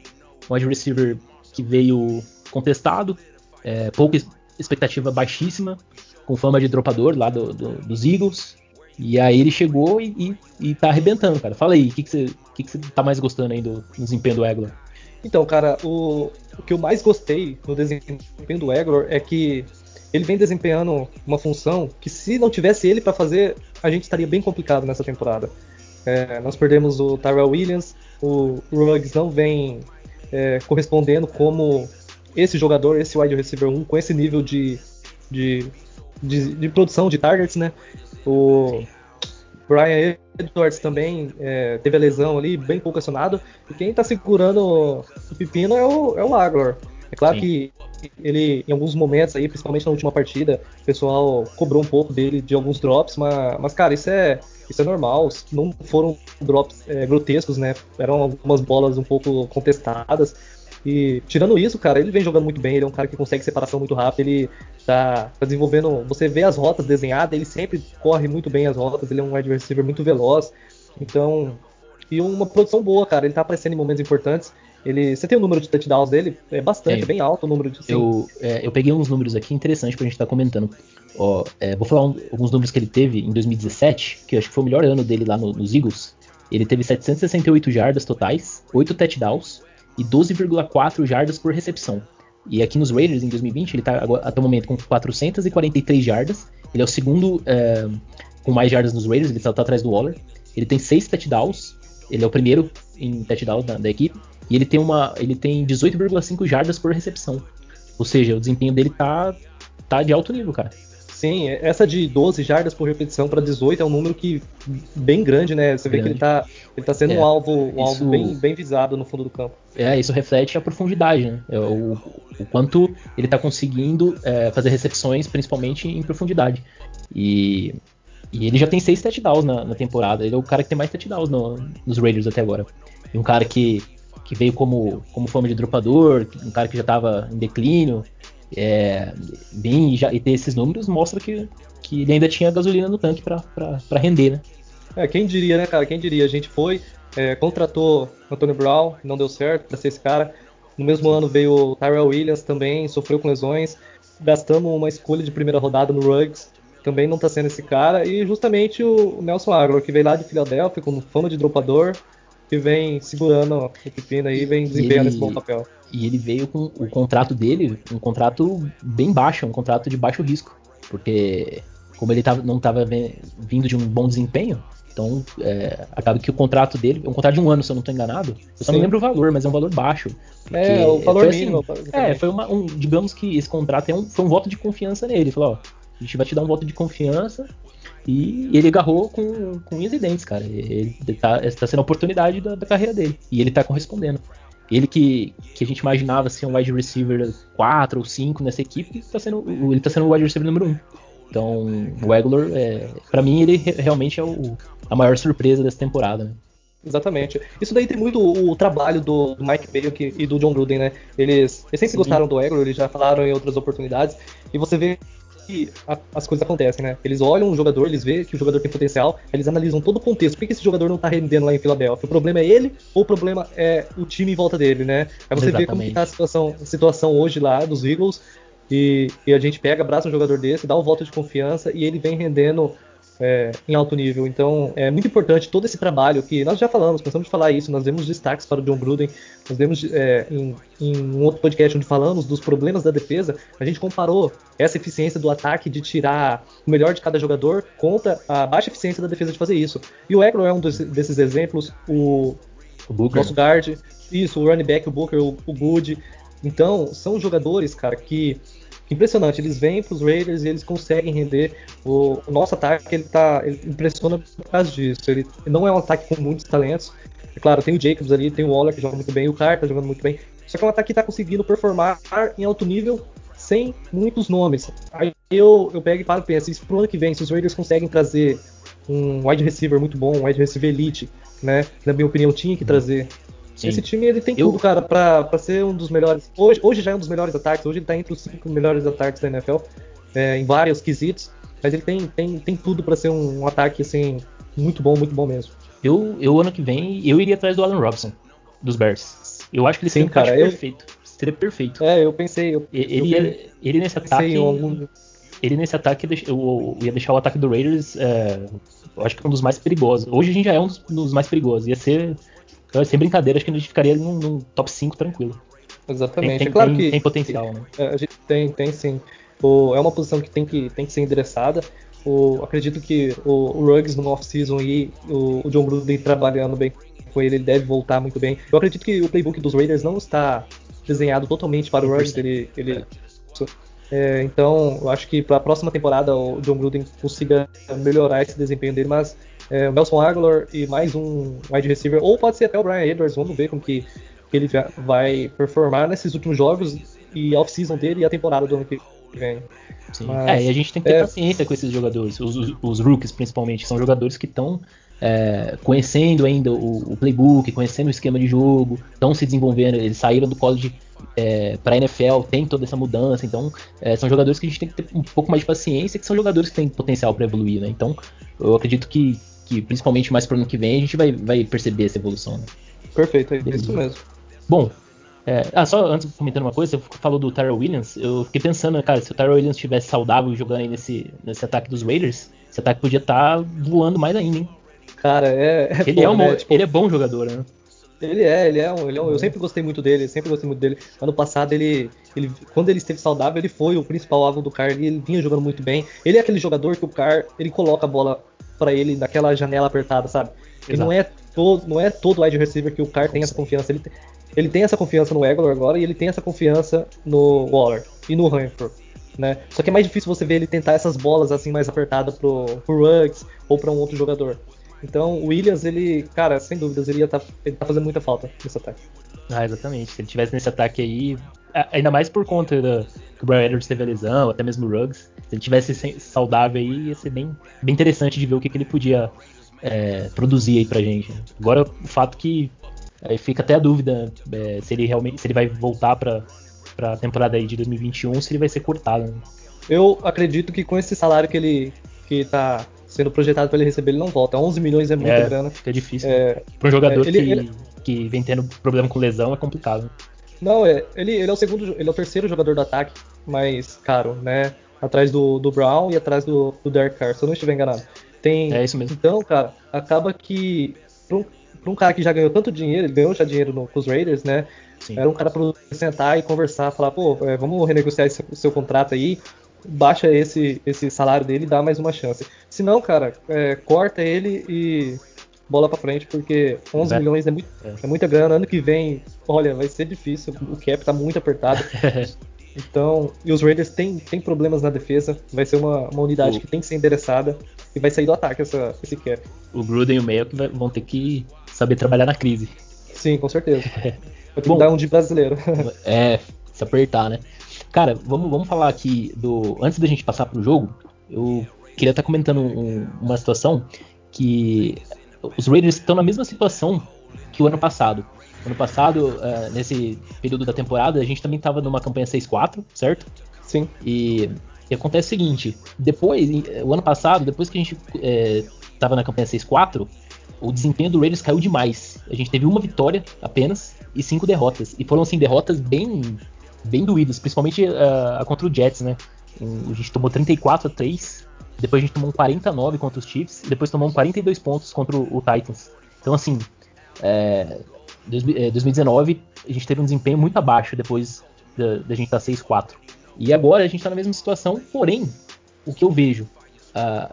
um wide receiver que veio contestado, é, pouca expectativa baixíssima, com fama de dropador lá do, do, dos Eagles. E aí ele chegou e, e, e tá arrebentando, cara. Fala aí, o que, que, você, que, que você tá mais gostando aí do, do desempenho do Aguilar? Então, cara, o, o que eu mais gostei no desempenho do Egor é que ele vem desempenhando uma função que se não tivesse ele para fazer, a gente estaria bem complicado nessa temporada. É, nós perdemos o Tyrell Williams, o Ruggs não vem é, correspondendo como esse jogador, esse wide receiver 1, com esse nível de, de, de, de produção de targets, né? O, Brian Edwards também é, teve a lesão ali, bem pouco acionado. E quem está segurando o pepino é o, é o Aguilar. É claro Sim. que ele, em alguns momentos aí, principalmente na última partida, o pessoal cobrou um pouco dele de alguns drops, mas, mas cara, isso é, isso é normal. Não foram drops é, grotescos, né? Eram algumas bolas um pouco contestadas. E tirando isso, cara, ele vem jogando muito bem, ele é um cara que consegue separação muito rápido, ele tá, tá desenvolvendo. Você vê as rotas desenhadas, ele sempre corre muito bem as rotas, ele é um wide receiver muito veloz. Então, e uma produção boa, cara. Ele tá aparecendo em momentos importantes. Ele, você tem o número de touchdowns dele? É bastante, é bem alto o número de. Eu, é, eu peguei uns números aqui interessantes pra gente estar tá comentando. Ó, é, vou falar um, alguns números que ele teve em 2017, que eu acho que foi o melhor ano dele lá no, nos Eagles. Ele teve 768 jardas totais, 8 touchdowns, e 12,4 jardas por recepção. E aqui nos Raiders, em 2020, ele está até o momento com 443 jardas. Ele é o segundo é, com mais jardas nos Raiders, ele tá, tá atrás do Waller. Ele tem seis touchdowns, ele é o primeiro em touchdowns da, da equipe, e ele tem uma, ele tem 18,5 jardas por recepção. Ou seja, o desempenho dele tá, tá de alto nível, cara. Sim, essa de 12 jardas por repetição para 18 é um número que bem grande, né? Você grande. vê que ele tá, ele tá sendo é, um alvo, um isso, alvo bem, bem visado no fundo do campo. É, isso reflete a profundidade, né? É o, o quanto ele tá conseguindo é, fazer recepções, principalmente em profundidade. E, e ele já tem seis touchdowns na, na, temporada. Ele é o cara que tem mais touchdowns no, nos Raiders até agora. E um cara que, que veio como, como fama de dropador, um cara que já estava em declínio, é, bem, já, e ter esses números mostra que, que ele ainda tinha gasolina no tanque para render, né? É, quem diria, né, cara? Quem diria? A gente foi, é, contratou Antônio Brown, não deu certo para ser esse cara. No mesmo ano veio o Tyrell Williams também, sofreu com lesões. Gastamos uma escolha de primeira rodada no Ruggs, também não tá sendo esse cara. E justamente o Nelson Aguilar, que veio lá de Filadélfia com fama de dropador, que vem segurando o pepino aí, vem desempenhando esse bom papel. E ele veio com o contrato dele, um contrato bem baixo, um contrato de baixo risco. Porque como ele tava, não estava vindo de um bom desempenho, então é, acaba que o contrato dele, é um contrato de um ano, se eu não estou enganado. Eu só Sim. não lembro o valor, mas é um valor baixo. É, o valor foi mínimo. Assim, é, foi uma, um, digamos que esse contrato é um, foi um voto de confiança nele. Ele falou, ó, a gente vai te dar um voto de confiança e ele agarrou com, com unhas e dentes, cara. Ele tá, tá sendo a oportunidade da, da, carreira dele. E ele tá correspondendo. Ele que, que a gente imaginava ser um wide receiver 4 ou 5 nessa equipe, tá sendo, ele tá sendo o wide receiver número 1. Então, o Aguilar, é, para mim, ele realmente é o, a maior surpresa dessa temporada. Né? Exatamente. Isso daí tem muito o, o trabalho do, do Mike Bailey e do John Gruden, né? Eles, eles sempre Sim. gostaram do Aguilar, eles já falaram em outras oportunidades. E você vê que a, as coisas acontecem, né? Eles olham um jogador, eles veem que o jogador tem potencial, eles analisam todo o contexto. Por que, esse jogador não tá rendendo lá em Filadélfia? O problema é ele ou o problema é o time em volta dele, né? Aí você Exatamente. vê como tá a situação, a situação hoje lá dos Eagles e, e, a gente pega, abraça um jogador desse, dá um voto de confiança e ele vem rendendo é, em alto nível. Então é muito importante todo esse trabalho que nós já falamos, cansamos de falar isso, nós demos destaques para o John Gruden, nós demos é, em, em, um outro podcast onde falamos dos problemas da defesa, a gente comparou essa eficiência do ataque de tirar o melhor de cada jogador contra a baixa eficiência da defesa de fazer isso. E o Eckler é um dos, desses exemplos, o, o nosso guard, isso, o running back, o Booker, o, o Good. Então, são jogadores, cara, que impressionante. Eles vêm para os Raiders e eles conseguem render. O, o nosso ataque ele tá, ele impressiona por causa disso. Ele não é um ataque com muitos talentos. É claro, tem o Jacobs ali, tem o Waller que joga muito bem, o Carter tá jogando muito bem. Só que é um ataque que está conseguindo performar em alto nível sem muitos nomes. Aí eu, eu pego e paro e penso, isso pro ano que vem, se os Raiders conseguem trazer um wide receiver muito bom, um wide receiver elite, né? Na minha opinião, tinha que trazer Sim. Esse time ele tem eu... tudo, cara, pra, pra ser um dos melhores. Hoje, hoje já é um dos melhores ataques, hoje ele tá entre os cinco melhores ataques da NFL, é, em vários quesitos. Mas ele tem, tem, tem tudo para ser um, um, ataque, assim, muito bom, muito bom mesmo. Eu, eu, ano que vem, eu iria atrás do Alan Robson, dos Bears. Eu acho que ele seria um cara, eu... perfeito. Seria perfeito. É, eu pensei. Eu, ele, eu, ele nesse ataque. Algum... Ele nesse ataque eu, ia deixar o ataque do Raiders. É, eu acho que é um dos mais perigosos. Hoje a gente já é um dos, dos mais perigosos. Ia ser então, sem brincadeira, acho que a gente ficaria num, num top 5 tranquilo. Exatamente. Tem, tem, é claro tem, que tem potencial, né? É, a gente tem, tem sim. O, é uma posição que tem que, tem que ser endereçada. O, acredito que o, o Ruggs no off-season e o, o John Gruden trabalhando bem com ele, ele deve voltar muito bem. Eu acredito que o playbook dos Raiders não está desenhado totalmente para o Ruggs. Ele, ele, é, então, eu acho que para a próxima temporada o John Gruden consiga melhorar esse desempenho dele, mas é, o Nelson Aguilar e mais um wide receiver, ou pode ser até o Brian Edwards, vamos ver como que, ele vai performar nesses últimos jogos e off-season dele e a temporada do ano que vem. Mas, é, e a gente tem que ter é... paciência com esses jogadores, os, os, os rookies principalmente, são jogadores que estão é, conhecendo ainda o, o, playbook, conhecendo o esquema de jogo, estão se desenvolvendo, eles saíram do college é, para a NFL, tem toda essa mudança, então é, são jogadores que a gente tem que ter um pouco mais de paciência, que são jogadores que têm potencial para evoluir, né? Então eu acredito que, que principalmente mais pro ano que vem a gente vai, vai perceber essa evolução. Né? Perfeito, é isso mesmo. Bom, é, ah, só antes comentando uma coisa, você falou do Tyrell Williams, eu fiquei pensando, cara, se o Tyrell Williams estivesse saudável jogando aí nesse, nesse ataque dos Raiders, esse ataque podia estar tá voando mais ainda, hein? Cara, é. é ele, é um, né? tipo, ele é bom jogador, né? Ele é, ele é, um, ele é um, eu sempre gostei muito dele, sempre gostei muito dele. Ano passado ele, ele, quando ele esteve saudável, ele foi o principal alvo do Car, ele vinha jogando muito bem. Ele é aquele jogador que o Car, ele coloca a bola para ele naquela janela apertada, sabe? Ele não é todo, não é todo wide receiver que o Carr tem essa confiança. Ele, ele tem essa confiança no Eglor agora e ele tem essa confiança no Waller e no Hanford. Né? Só que é mais difícil você ver ele tentar essas bolas assim mais apertadas pro, pro Ruggs ou para um outro jogador. Então o Williams, ele, cara, sem dúvidas, ele, ia tá, ele tá fazendo muita falta nesse ataque. Ah, exatamente. Se ele tivesse nesse ataque aí, ainda mais por conta da, que o Brian Edwards teve a lesão, até mesmo o Ruggs, se ele tivesse saudável aí, ia ser bem, bem interessante de ver o que, que ele podia é, produzir aí pra gente. Agora, o fato que Aí fica até a dúvida é, se ele realmente se ele vai voltar para a temporada aí de 2021, se ele vai ser cortado. Né? Eu acredito que com esse salário que ele que tá sendo projetado para ele receber, ele não volta. 11 milhões é muita é, grana. Fica difícil. É, para um jogador ele, que, ele... que vem tendo problema com lesão é complicado. Não, é, ele, ele é o segundo, ele é o terceiro jogador do ataque mais caro, né? Atrás do, do Brown e atrás do, do Derek Carr, se eu não estiver enganado. Tem, é isso mesmo. Então, cara, acaba que para um cara que já ganhou tanto dinheiro, ele ganhou já dinheiro no, com os Raiders, né? Sim. Era um cara para sentar e conversar, falar, pô, é, vamos renegociar esse, seu contrato aí, baixa esse, esse salário dele e dá mais uma chance. Se não, cara, é, corta ele e bola para frente, porque 11 milhões é, muito, é. é. muita grana. Ano que vem, olha, vai ser difícil, o cap tá muito apertado. Então, e os Raiders têm, têm problemas na defesa, vai ser uma, uma unidade o... que tem que ser endereçada e vai sair do ataque essa, esse cap. O Gruden e o Mayo vão ter que saber trabalhar na crise. Sim, com certeza. Vai ter Bom, que dar um de brasileiro. é, se apertar, né? Cara, vamos, vamos falar aqui do. Antes da gente passar pro jogo, eu queria estar tá comentando um, uma situação que os Raiders estão na mesma situação que o ano passado. Ano passado, uh, nesse período da temporada, a gente também estava numa campanha 6-4, certo? Sim. E, e, acontece o seguinte: depois, o ano passado, depois que a gente estava é, na campanha 6-4, o desempenho do Raiders caiu demais. A gente teve uma vitória apenas e cinco derrotas. E foram, assim, derrotas bem, bem doídas, principalmente uh, contra o Jets, né? A gente tomou 34 a 3, depois a gente tomou um 49 contra os Chiefs, e depois tomou um 42 pontos contra o, o Titans. Então, assim, é, 2019 a gente teve um desempenho muito abaixo depois da, gente estar tá 6-4. E agora a gente está na mesma situação, porém, o que eu vejo, uh,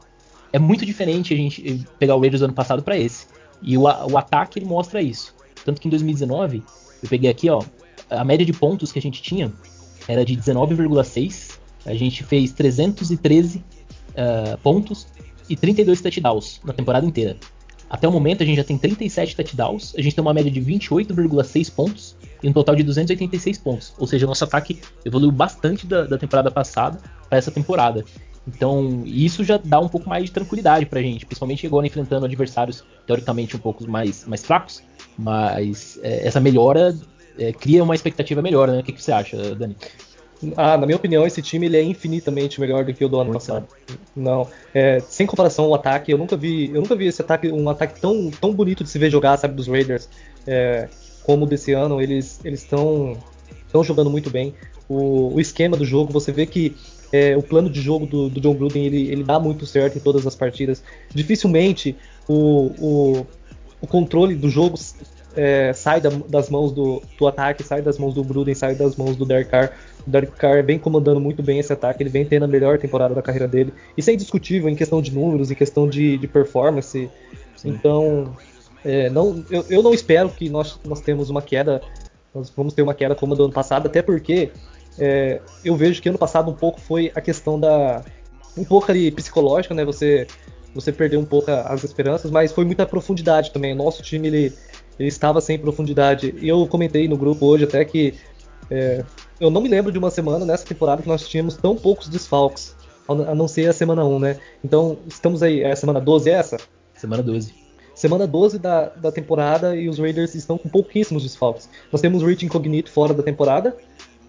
é muito diferente a gente pegar o Raiders do ano passado para esse. E o, o ataque ele mostra isso. Tanto que em 2019, eu peguei aqui, ó, a média de pontos que a gente tinha era de 19,6. A gente fez 313 uh, pontos e 32 touchdowns na temporada inteira. Até o momento a gente já tem 37 touchdowns, a gente tem uma média de 28,6 pontos e um total de 286 pontos. Ou seja, nosso ataque evoluiu bastante da, da temporada passada para essa temporada. Então, isso já dá um pouco mais de tranquilidade pra gente, principalmente agora enfrentando adversários teoricamente um pouco mais, mais fracos. Mas é, essa melhora é, cria uma expectativa melhor, né? O que, que, você acha, Dani? Ah, na minha opinião, esse time ele é infinitamente melhor do que o do ano Muito passado. Não, é, sem comparação ao ataque, eu nunca vi, eu nunca vi esse ataque, um ataque tão, tão bonito de se ver jogar, sabe, dos Raiders, é, como desse ano. Eles eles estão estão jogando muito bem. O, o esquema do jogo, você vê que é, o plano de jogo do, do John Gruden ele, ele, dá muito certo em todas as partidas. Dificilmente o, o, o controle do jogo é, sai da, das mãos do, do, ataque, sai das mãos do Gruden, sai das mãos do Derek Carr. O Derek Carr vem comandando muito bem esse ataque, ele vem tendo a melhor temporada da carreira dele. Isso é indiscutível em questão de números, em questão de, de performance. Sim. Então, é, não, eu, eu, não espero que nós, nós temos uma queda, nós vamos ter uma queda como a do ano passado, até porque é, eu vejo que ano passado um pouco foi a questão da. um pouco ali psicológica, né? Você, você perdeu um pouco as esperanças, mas foi muita profundidade também. Nosso time ele, ele estava sem profundidade. E eu comentei no grupo hoje até que é, eu não me lembro de uma semana nessa temporada que nós tínhamos tão poucos desfalques, a não ser a semana 1, né? Então, estamos aí, é a semana 12 é essa? Semana 12. Semana 12 da, da temporada e os Raiders estão com pouquíssimos desfalques. Nós temos o Rich Incognito fora da temporada,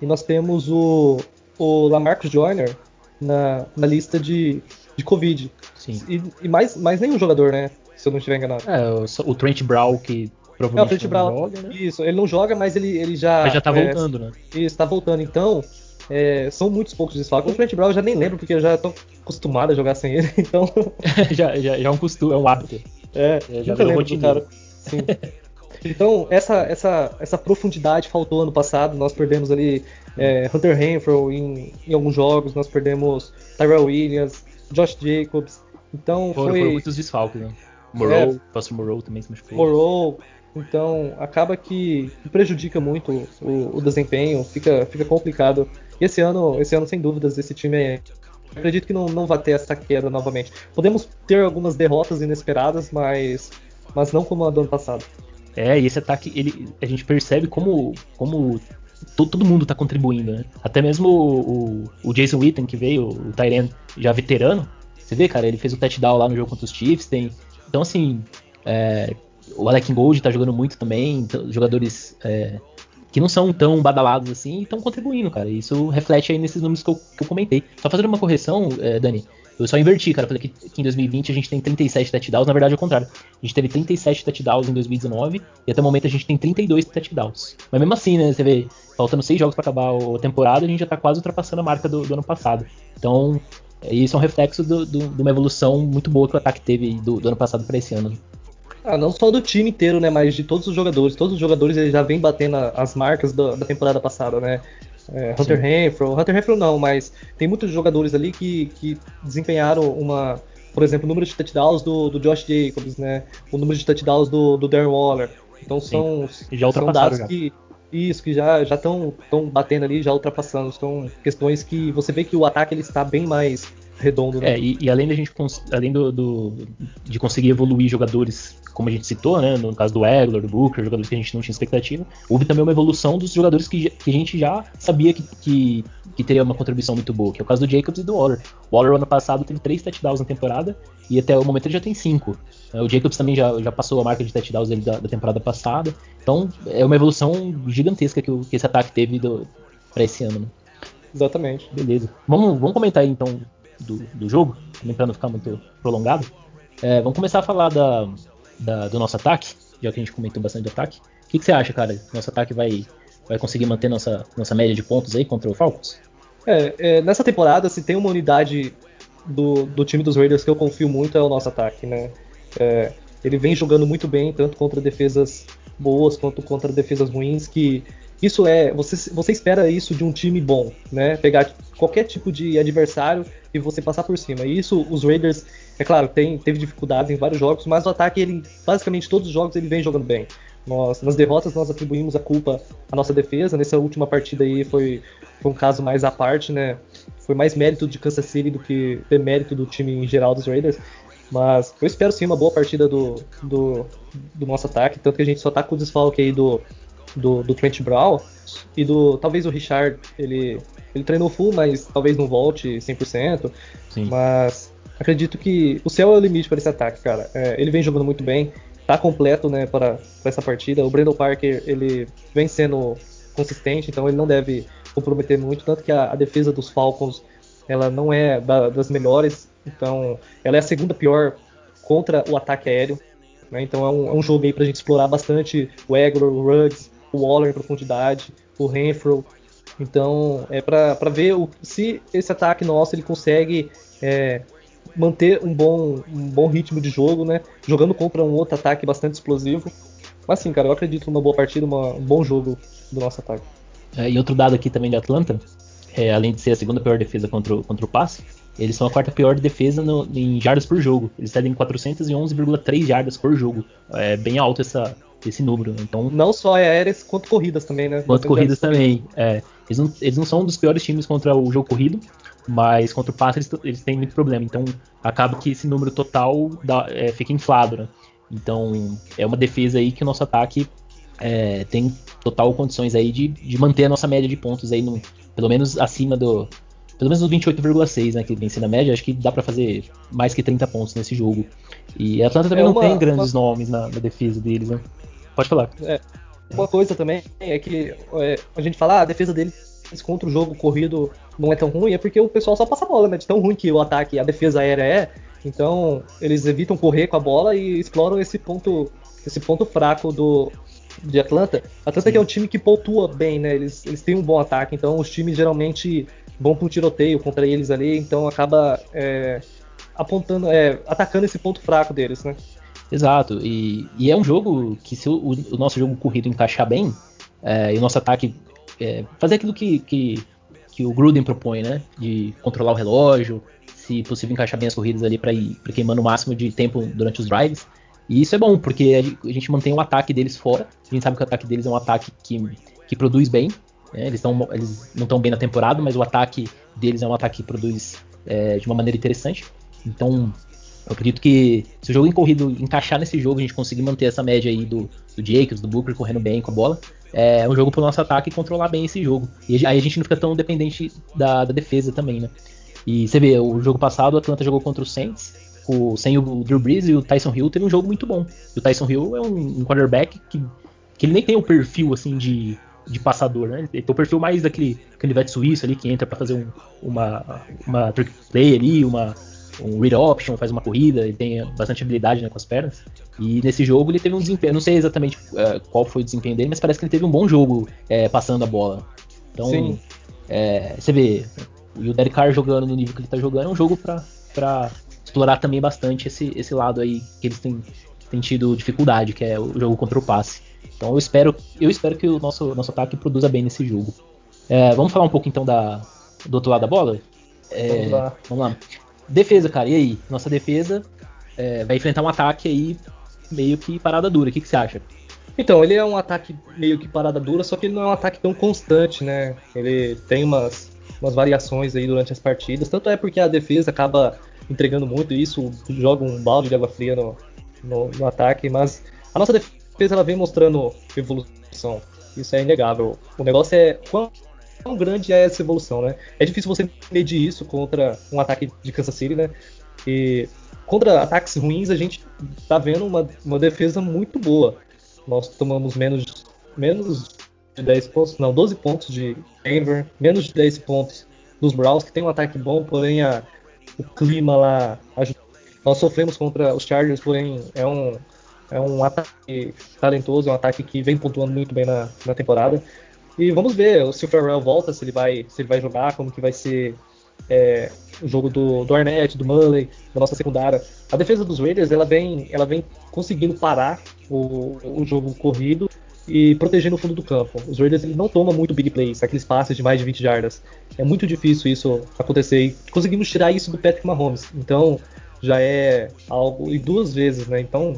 e nós temos o, o Lamarcus Joyner na, na lista de, de Covid. Sim. E, e, mais, mais nenhum jogador, né? Se eu não estiver enganado. É, o, o Trent Brown, que é, o Trent Brown, joga, né? Isso, ele não joga, mas ele, ele já. Mas já tá é, voltando, né? Isso, tá voltando. Então, é, são muitos poucos desfalques. O Trent Brown eu já nem lembro, porque eu já tô acostumado a jogar sem ele, então. já, já, já é um costume, é um hábito. É, já nunca lembro do cara. Sim. Então, essa, essa, essa profundidade faltou ano passado. Nós perdemos ali é, Hunter Renfro em, em, alguns jogos, nós perdemos Tyrell Williams, Josh Jacobs. Então foram, foi. Foram muitos desfalques, né? Moreau, é, Pastor Moreau também se machucou. Moreau, então acaba que prejudica muito o, o, desempenho, fica, fica complicado. E esse ano, esse ano, sem dúvidas, esse time é. Acredito que não, não vai ter essa queda novamente. Podemos ter algumas derrotas inesperadas, mas, mas não como a do ano passado. É, e esse ataque, ele, a gente percebe como, como todo, todo mundo tá contribuindo, né? Até mesmo o, o, o Jason Witten, que veio, o Tyrion já veterano, você vê, cara, ele fez o touchdown lá no jogo contra os Chiefs, tem... Então, assim, é, o Alec Gold tá jogando muito também, então, jogadores é, que não são tão badalados assim e estão contribuindo, cara. Isso reflete aí nesses números que eu, que eu comentei. Só fazendo uma correção, é, Dani, eu só inverti, cara. Falei que, que, em 2020 a gente tem 37 touchdowns, na verdade é o contrário. A gente teve 37 touchdowns em 2019 e até o momento a gente tem 32 touchdowns. Mas mesmo assim, né, você vê, faltando seis jogos para acabar a temporada, a gente já tá quase ultrapassando a marca do, do ano passado. Então, isso é um reflexo de uma evolução muito boa que o ataque teve do, do ano passado para esse ano. Ah, não só do time inteiro, né? Mas de todos os jogadores. Todos os jogadores eles já vêm batendo as marcas da, da temporada passada, né? É, Hunter Renfro, Hunter Renfro não, mas tem muitos jogadores ali que, que desempenharam uma, por exemplo, o número de touchdowns do, do Josh Jacobs, né? O número de touchdowns do, do Darren Waller. Então são, já são dados já. que isso que já já estão batendo ali, já ultrapassando. São questões que você vê que o ataque ele está bem mais redondo. Né? É, e, e, além da gente além do, do, de conseguir evoluir jogadores, como a gente citou, né, no caso do Egler, do Booker, jogadores que a gente não tinha expectativa, houve também uma evolução dos jogadores que, que a gente já sabia que, que, que, teria uma contribuição muito boa, que é o caso do Jacobs e do Waller. O Waller ano passado teve três touchdowns na temporada e até o momento ele já tem cinco. É, o Jacobs também já, já passou a marca de touchdowns dele da, da temporada passada. Então é uma evolução gigantesca que, o, que esse ataque teve para esse ano. Né? Exatamente. Beleza. Vamos, vamos comentar aí então do, do jogo, também para não ficar muito prolongado. É, vamos começar a falar da, da, do nosso ataque, já que a gente comentou bastante do ataque. O que, que, você acha, cara? Nosso ataque vai, vai conseguir manter nossa, nossa média de pontos aí contra o Falcons? É, é, nessa temporada, se tem uma unidade do, do time dos Raiders que eu confio muito é o nosso ataque, né? É, ele vem jogando muito bem, tanto contra defesas boas quanto contra defesas ruins, que isso é. Você, você espera isso de um time bom, né? Pegar qualquer tipo de adversário e você passar por cima. E isso, os Raiders, é claro, tem, teve dificuldades em vários jogos, mas o ataque, ele, basicamente, todos os jogos ele vem jogando bem. Nós, nas derrotas, nós atribuímos a culpa à nossa defesa. Nessa última partida aí foi, foi um caso mais à parte, né? Foi mais mérito de Kansas City do que mérito do time em geral dos Raiders. Mas eu espero sim uma boa partida do, do, do nosso ataque, tanto que a gente só tá com o desfalque aí do, do, do Trent Brown e do. Talvez o Richard, ele, ele treinou full, mas talvez não volte 100%. Sim. Mas acredito que o céu é o limite para esse ataque, cara. É, ele vem jogando muito bem, tá completo né, para, para essa partida. O Brandon Parker, ele vem sendo consistente, então ele não deve comprometer muito. Tanto que a, a defesa dos Falcons ela não é da, das melhores, então ela é a segunda pior contra o ataque aéreo. Né? Então é um, é um jogo aí para a gente explorar bastante o Egor, o Ruggs, o Waller em profundidade, o Renfro. Então, é para ver o, se esse ataque nosso ele consegue é, manter um bom, um bom ritmo de jogo, né? Jogando contra um outro ataque bastante explosivo. Mas sim, cara, eu acredito numa boa partida, uma, um bom jogo do nosso ataque. É, e outro dado aqui também de Atlanta, é, além de ser a segunda pior defesa contra o, contra o passe, eles são a quarta pior defesa no, em jardas por jogo. Eles cedem 411,3 jardas por jogo. É bem alto essa, esse número. Então, não só aéreas, quanto corridas também, né? Quanto corridas também. É, eles, não, eles não são um dos piores times contra o jogo corrido, mas contra o passe eles, eles têm muito problema. Então acaba que esse número total dá, é, fica inflado, né? Então é uma defesa aí que o nosso ataque é, tem total condições aí de, de manter a nossa média de pontos aí, no, pelo menos acima do. Pelo menos no 28,6, né? Que vem sendo a média, acho que dá para fazer mais que 30 pontos nesse jogo. E a Atlanta também é uma, não tem grandes uma... nomes na, na defesa deles, né? Pode falar. É. Uma coisa também é que é, a gente fala, ah, a defesa deles contra o jogo corrido não é tão ruim, é porque o pessoal só passa a bola, né? De tão ruim que o ataque, a defesa aérea é. Então, eles evitam correr com a bola e exploram esse ponto, esse ponto fraco do de Atlanta. Atlanta que é um time que pontua bem, né? Eles, eles têm um bom ataque, então os times geralmente vão para um tiroteio contra eles ali, então acaba é, apontando, é, atacando esse ponto fraco deles, né? Exato, e, e é um jogo que se o, o nosso jogo corrido encaixar bem, é, e o nosso ataque é, fazer aquilo que, que, que, o Gruden propõe, né? De controlar o relógio, se possível, encaixar bem as corridas ali para ir queimando o máximo de tempo durante os drives. E isso é bom, porque a gente mantém o ataque deles fora. A gente sabe que o ataque deles é um ataque que, que produz bem. Né? Eles, tão, eles não estão bem na temporada, mas o ataque deles é um ataque que produz é, de uma maneira interessante. Então, eu acredito que se o jogo corrido encaixar nesse jogo, a gente conseguir manter essa média aí do, do Jacobs, do Booker correndo bem com a bola, é um jogo pro nosso ataque controlar bem esse jogo. E aí a gente não fica tão dependente da, da defesa também, né? E você vê, o jogo passado, o Atlanta jogou contra o Saints, o, sem o Drew Brees e o Tyson Hill, teve um jogo muito bom. E o Tyson Hill é um, um quarterback que, que ele nem tem o perfil, assim, de, de passador, né? Ele tem o perfil mais daquele canivete suíço ali, que entra para fazer um, uma, uma trick play ali, uma, um read option, faz uma corrida, ele tem bastante habilidade né, com as pernas. E nesse jogo ele teve um desempenho, não sei exatamente uh, qual foi o desempenho dele, mas parece que ele teve um bom jogo é, passando a bola. Então, é, você vê, e o Derek Carr jogando no nível que ele tá jogando é um jogo para explorar também bastante esse, esse lado aí que eles têm, têm tido dificuldade, que é o jogo contra o passe. Então eu espero, eu espero que o nosso, nosso ataque produza bem nesse jogo. É, vamos falar um pouco então da, do outro lado da bola? É, vamos, lá. vamos lá. Defesa, cara, e aí? Nossa defesa é, vai enfrentar um ataque aí meio que parada dura. O que, que você acha? Então, ele é um ataque meio que parada dura, só que ele não é um ataque tão constante, né? Ele tem umas, umas variações aí durante as partidas. Tanto é porque a defesa acaba entregando muito isso, joga um balde de água fria no, no, no ataque, mas a nossa defesa ela vem mostrando evolução. Isso é inegável. O negócio é quão quão grande é essa evolução, né? É difícil você medir isso contra um ataque de Kansas City, né? E contra ataques ruins a gente tá vendo uma, uma defesa muito boa. Nós tomamos menos, menos de 10 pontos, não, 12 pontos de Denver, menos de 10 pontos dos Browns, que tem um ataque bom, porém a, o clima lá ajuda. Nós sofremos contra os Chargers, porém é um, é um ataque talentoso, é um ataque que vem pontuando muito bem na, na temporada. E vamos ver se o Farrell volta, se ele vai, se ele vai jogar, como que vai ser é, o jogo do, do Arnett, do Mullen, da nossa secundária. A defesa dos Raiders ela vem, ela vem conseguindo parar o, o jogo corrido e protegendo o fundo do campo. Os Raiders eles não tomam muito big plays, aqueles passes de mais de 20 jardas. É muito difícil isso acontecer e conseguimos tirar isso do Patrick Mahomes. Então já é algo e duas vezes, né? Então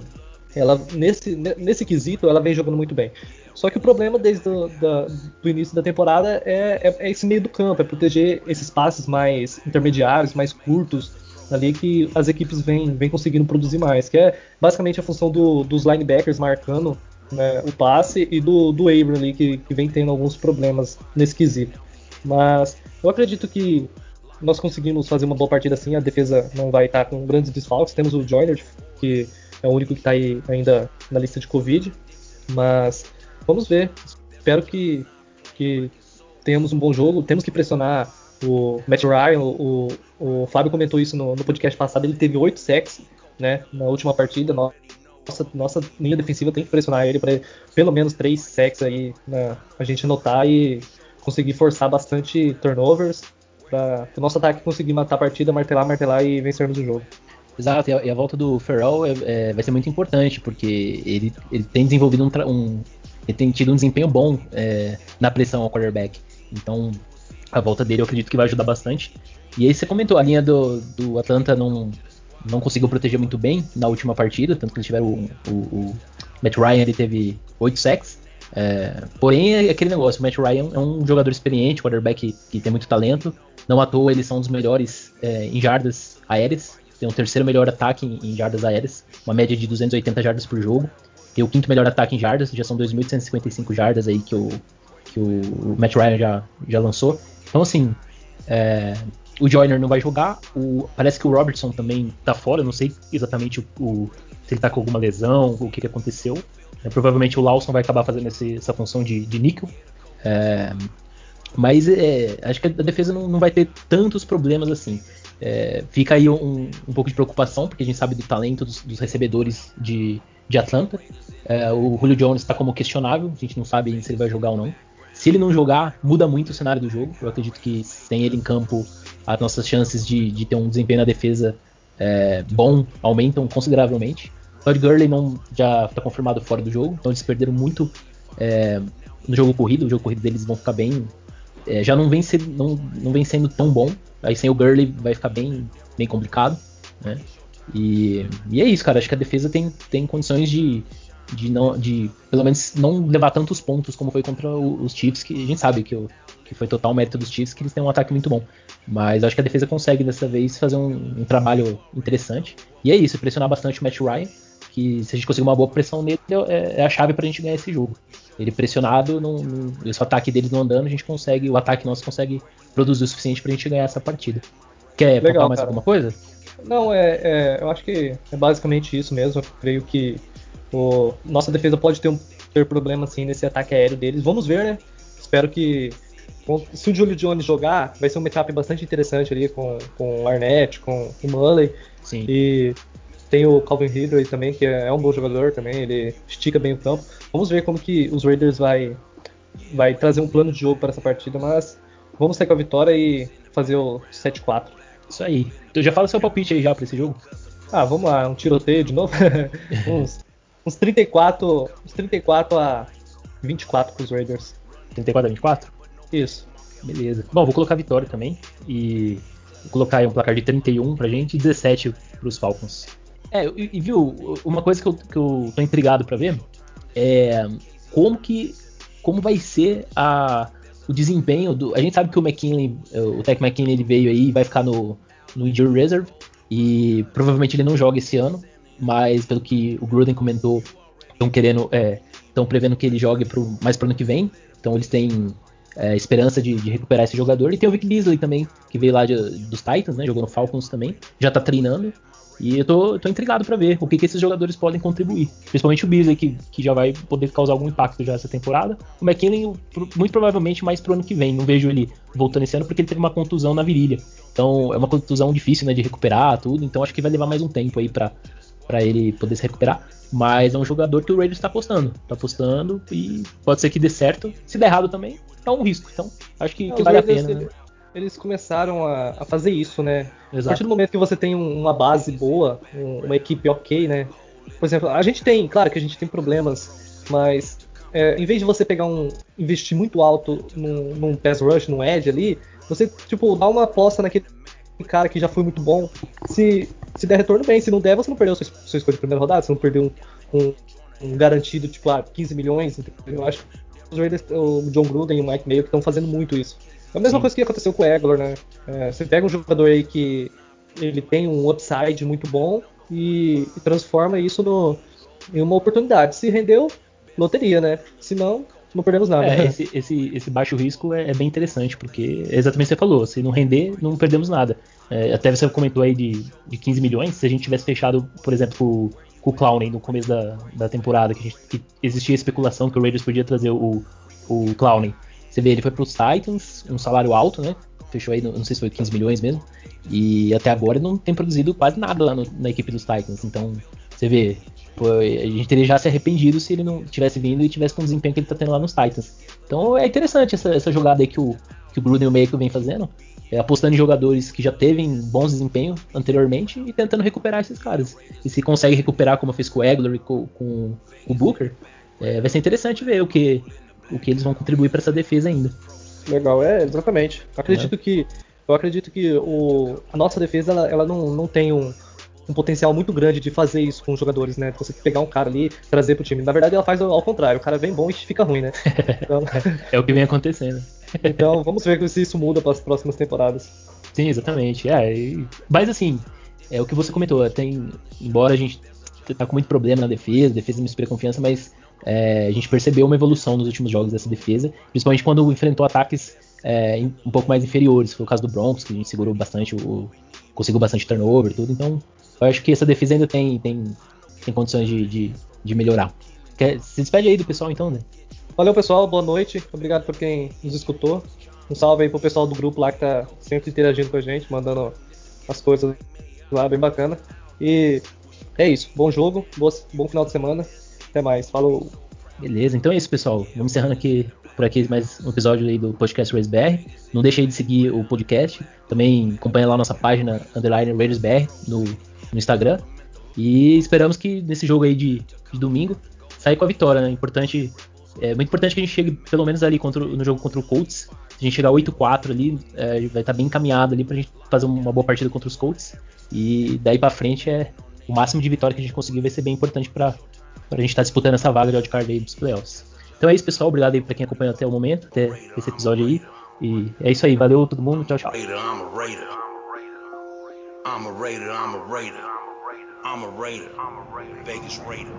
ela nesse nesse quesito ela vem jogando muito bem. Só que o problema desde o da, do início da temporada é, é, é, esse meio do campo, é proteger esses passes mais intermediários, mais curtos, ali que as equipes vêm, conseguindo produzir mais, que é basicamente a função do, dos linebackers marcando né, o passe e do, do ali, que, que vem tendo alguns problemas nesse quesito. Mas eu acredito que nós conseguimos fazer uma boa partida assim, a defesa não vai estar com grandes desfalques, temos o Joyner, que é o único que está aí ainda na lista de Covid, mas vamos ver. Espero que, que tenhamos um bom jogo. Temos que pressionar o Matt Ryan. O, o, o Fábio comentou isso no, no, podcast passado. Ele teve oito sacks né, na última partida. Nossa, nossa linha defensiva tem que pressionar ele para pelo menos três sacks aí né, a gente anotar e conseguir forçar bastante turnovers para o nosso ataque conseguir matar a partida, martelar, martelar e vencermos o jogo. Exato, e a, e a volta do Ferrell é, é, vai ser muito importante, porque ele, ele tem desenvolvido um, um, ele tem tido um desempenho bom é, na pressão ao quarterback. Então, a volta dele eu acredito que vai ajudar bastante. E aí você comentou, a linha do, do Atlanta não, não conseguiu proteger muito bem na última partida, tanto que eles tiveram o, o, o Matt Ryan, ele teve 8 sacks. É, porém, é aquele negócio, o Matt Ryan é um jogador experiente, quarterback que, que tem muito talento. Não à toa, eles são um dos melhores é, em jardas aéreas. Tem o terceiro melhor ataque em, em jardas aéreas, uma média de 280 jardas por jogo tem o quinto melhor ataque em jardas, já são 2.855 jardas aí que o, que o Matt Ryan já, já lançou. Então, assim, é, o Joyner não vai jogar, o, parece que o Robertson também tá fora, não sei exatamente o, o, se ele tá com alguma lesão, o que, que aconteceu. É, provavelmente o Lawson vai acabar fazendo esse, essa função de, de níquel. É, mas é, acho que a defesa não, não, vai ter tantos problemas assim. É, fica aí um, um, pouco de preocupação, porque a gente sabe do talento dos, dos recebedores de, de Atlanta. É, o Julio Jones está como questionável, a gente não sabe se ele vai jogar ou não. Se ele não jogar, muda muito o cenário do jogo. Eu acredito que sem ele em campo, as nossas chances de, de ter um desempenho na defesa é, bom aumentam consideravelmente. Todd Gurley não, já está confirmado fora do jogo, então eles perderam muito é, no jogo corrido. O jogo corrido deles vão ficar bem. É, já não vem, ser, não, não vem sendo tão bom. Aí sem o Gurley vai ficar bem, bem complicado, né? E, e é isso, cara. Acho que a defesa tem, tem condições de, de, não, de pelo menos não levar tantos pontos como foi contra os Chiefs, que a gente sabe que, o, que foi total mérito dos Chiefs, que eles têm um ataque muito bom. Mas acho que a defesa consegue dessa vez fazer um, um trabalho interessante. E é isso, pressionar bastante o Matt Ryan, que se a gente conseguir uma boa pressão nele, é, é a chave pra gente ganhar esse jogo. Ele pressionado, não, não, esse ataque dele não andando, a gente consegue, o ataque nosso consegue produzir o suficiente pra gente ganhar essa partida. Quer Legal, mais cara. alguma coisa? Não, é, é, eu acho que é basicamente isso mesmo. Eu creio que o, nossa defesa pode ter, um, ter problema assim nesse ataque aéreo deles. Vamos ver, né? Espero que se o Julio Jones jogar, vai ser um matchup bastante interessante ali com, com o Arnett, com o Mullen. Sim. E tem o Calvin Ridley também, que é um bom jogador também, ele estica bem o campo. Vamos ver como que os Raiders vai, vai trazer um plano de jogo para essa partida, mas vamos sair com a vitória e fazer o 7-4. Isso aí. Tu já fala seu palpite aí já para esse jogo? Ah, vamos lá, um tiroteio de novo. uns, uns 34, uns 34 a 24 para os Raiders. 34 a 24? Isso. Beleza. Bom, vou colocar a vitória também e vou colocar aí um placar de 31 pra gente e 17 pros Falcons. É, e, e, viu, uma coisa que eu, que eu tô intrigado para ver é como que como vai ser a, o desempenho do. A gente sabe que o McKinley, o Tech McKinley ele veio aí e vai ficar no, no Injury Reserve e provavelmente ele não joga esse ano, mas pelo que o Gruden comentou, estão querendo, estão é, prevendo que ele jogue pro, mais pro ano que vem. Então eles têm é, esperança de, de, recuperar esse jogador. E tem o Vic Beasley também, que veio lá de, dos Titans, né? Jogou no Falcons também. Já tá treinando. E eu tô, tô intrigado para ver o que, que esses jogadores podem contribuir. Principalmente o Beasley, que, que já vai poder causar algum impacto já essa temporada. O McKinley, muito provavelmente, mais pro ano que vem. Não vejo ele voltando esse ano porque ele teve uma contusão na virilha. Então é uma contusão difícil, né, de recuperar tudo. Então acho que vai levar mais um tempo aí para para ele poder se recuperar. Mas é um jogador que o Raiders está apostando. Está apostando e pode ser que dê certo. Se der errado também, é um risco. Então acho que, que vale a pena. Né? Eles começaram a, a, fazer isso, né? Exato. A partir do momento que você tem uma base boa, uma equipe ok, né? Por exemplo, a gente tem, claro que a gente tem problemas, mas é, em vez de você pegar um. investir muito alto num, num pass rush, num edge ali, você, tipo, dá uma aposta naquele cara que já foi muito bom. Se, se der retorno bem, se não der, você não perdeu sua, sua escolha de primeira rodada, você não perdeu um, um, um garantido, tipo, ah, 15 milhões. Eu acho que os Raiders, o John Gruden e o Mike Mayo estão fazendo muito isso. É a mesma Sim. coisa que aconteceu com o Eglor, né? É, você pega um jogador aí que ele tem um upside muito bom e, e transforma isso no, em uma oportunidade. Se rendeu, loteria, né? Se não, não perdemos nada. É, esse, esse, esse, baixo risco é, é, bem interessante, porque é exatamente o que você falou, se não render, não perdemos nada. É, até você comentou aí de, de 15 milhões, se a gente tivesse fechado, por exemplo, com, o Clowney no começo da, da temporada, que, gente, que existia especulação que o Raiders podia trazer o, o Clowney. Você vê, ele foi para os Titans, um salário alto, né? Fechou aí, não sei se foi 15 milhões mesmo. E até agora não tem produzido quase nada lá no, na equipe dos Titans. Então, você vê, foi, a gente teria já se arrependido se ele não tivesse vindo e tivesse com o desempenho que ele está tendo lá nos Titans. Então é interessante essa, essa jogada aí que o, que o Gruden e o Mayo vem fazendo. É, apostando em jogadores que já teve bons desempenhos anteriormente e tentando recuperar esses caras. E se consegue recuperar como fez com o Eggler e com, com, com o Booker, é, vai ser interessante ver o que, o que eles vão contribuir para essa defesa ainda. Legal, é, exatamente. Acredito é. que eu acredito que o, a nossa defesa ela, ela não, não tem um, um, potencial muito grande de fazer isso com os jogadores, né? Você pegar um cara ali, trazer pro time. Na verdade, ela faz ao contrário. O cara vem bom e fica ruim, né? Então... é o que vem acontecendo. então, vamos ver se isso muda para as próximas temporadas. Sim, exatamente. É, e... Mas assim, é o que você comentou. Tem, embora a gente tá com muito problema na defesa, defesa me inspira confiança, mas é, a gente percebeu uma evolução nos últimos jogos dessa defesa, principalmente quando enfrentou ataques é, um pouco mais inferiores. Foi o caso do Broncos, que a gente segurou bastante, o, conseguiu bastante turnover e tudo. Então, eu acho que essa defesa ainda tem, tem, tem condições de, de, de melhorar. Quer, se despede aí do pessoal então, né? Valeu, pessoal. Boa noite. Obrigado por quem nos escutou. Um salve aí pro pessoal do grupo lá que tá sempre interagindo com a gente, mandando as coisas lá, bem bacana. E é isso. Bom jogo, bom final de semana. Até mais. Falou. Beleza, então é isso, pessoal. Vamos encerrando aqui por aqui mais um episódio aí do podcast Raiders BR. Não deixe aí de seguir o podcast. Também acompanha lá nossa página underline Raiders BR no, no Instagram. E esperamos que nesse jogo aí de, de domingo saia com a vitória, né? Importante, é muito importante que a gente chegue pelo menos ali contra, no jogo contra o Colts. a gente chegar 8-4 ali, é, vai estar tá bem encaminhado ali pra gente fazer uma boa partida contra os Colts. E daí pra frente é o máximo de vitória que a gente conseguir vai ser bem importante pra, pra gente tá disputando essa vaga de wildcard aí dos playoffs. Então é isso, pessoal. Obrigado aí pra quem acompanhou até o momento, até esse episódio aí. E é isso aí. Valeu todo mundo. Tchau, tchau. I'm a Raider, I'm a Raider. I'm a Raider. Vegas Raider.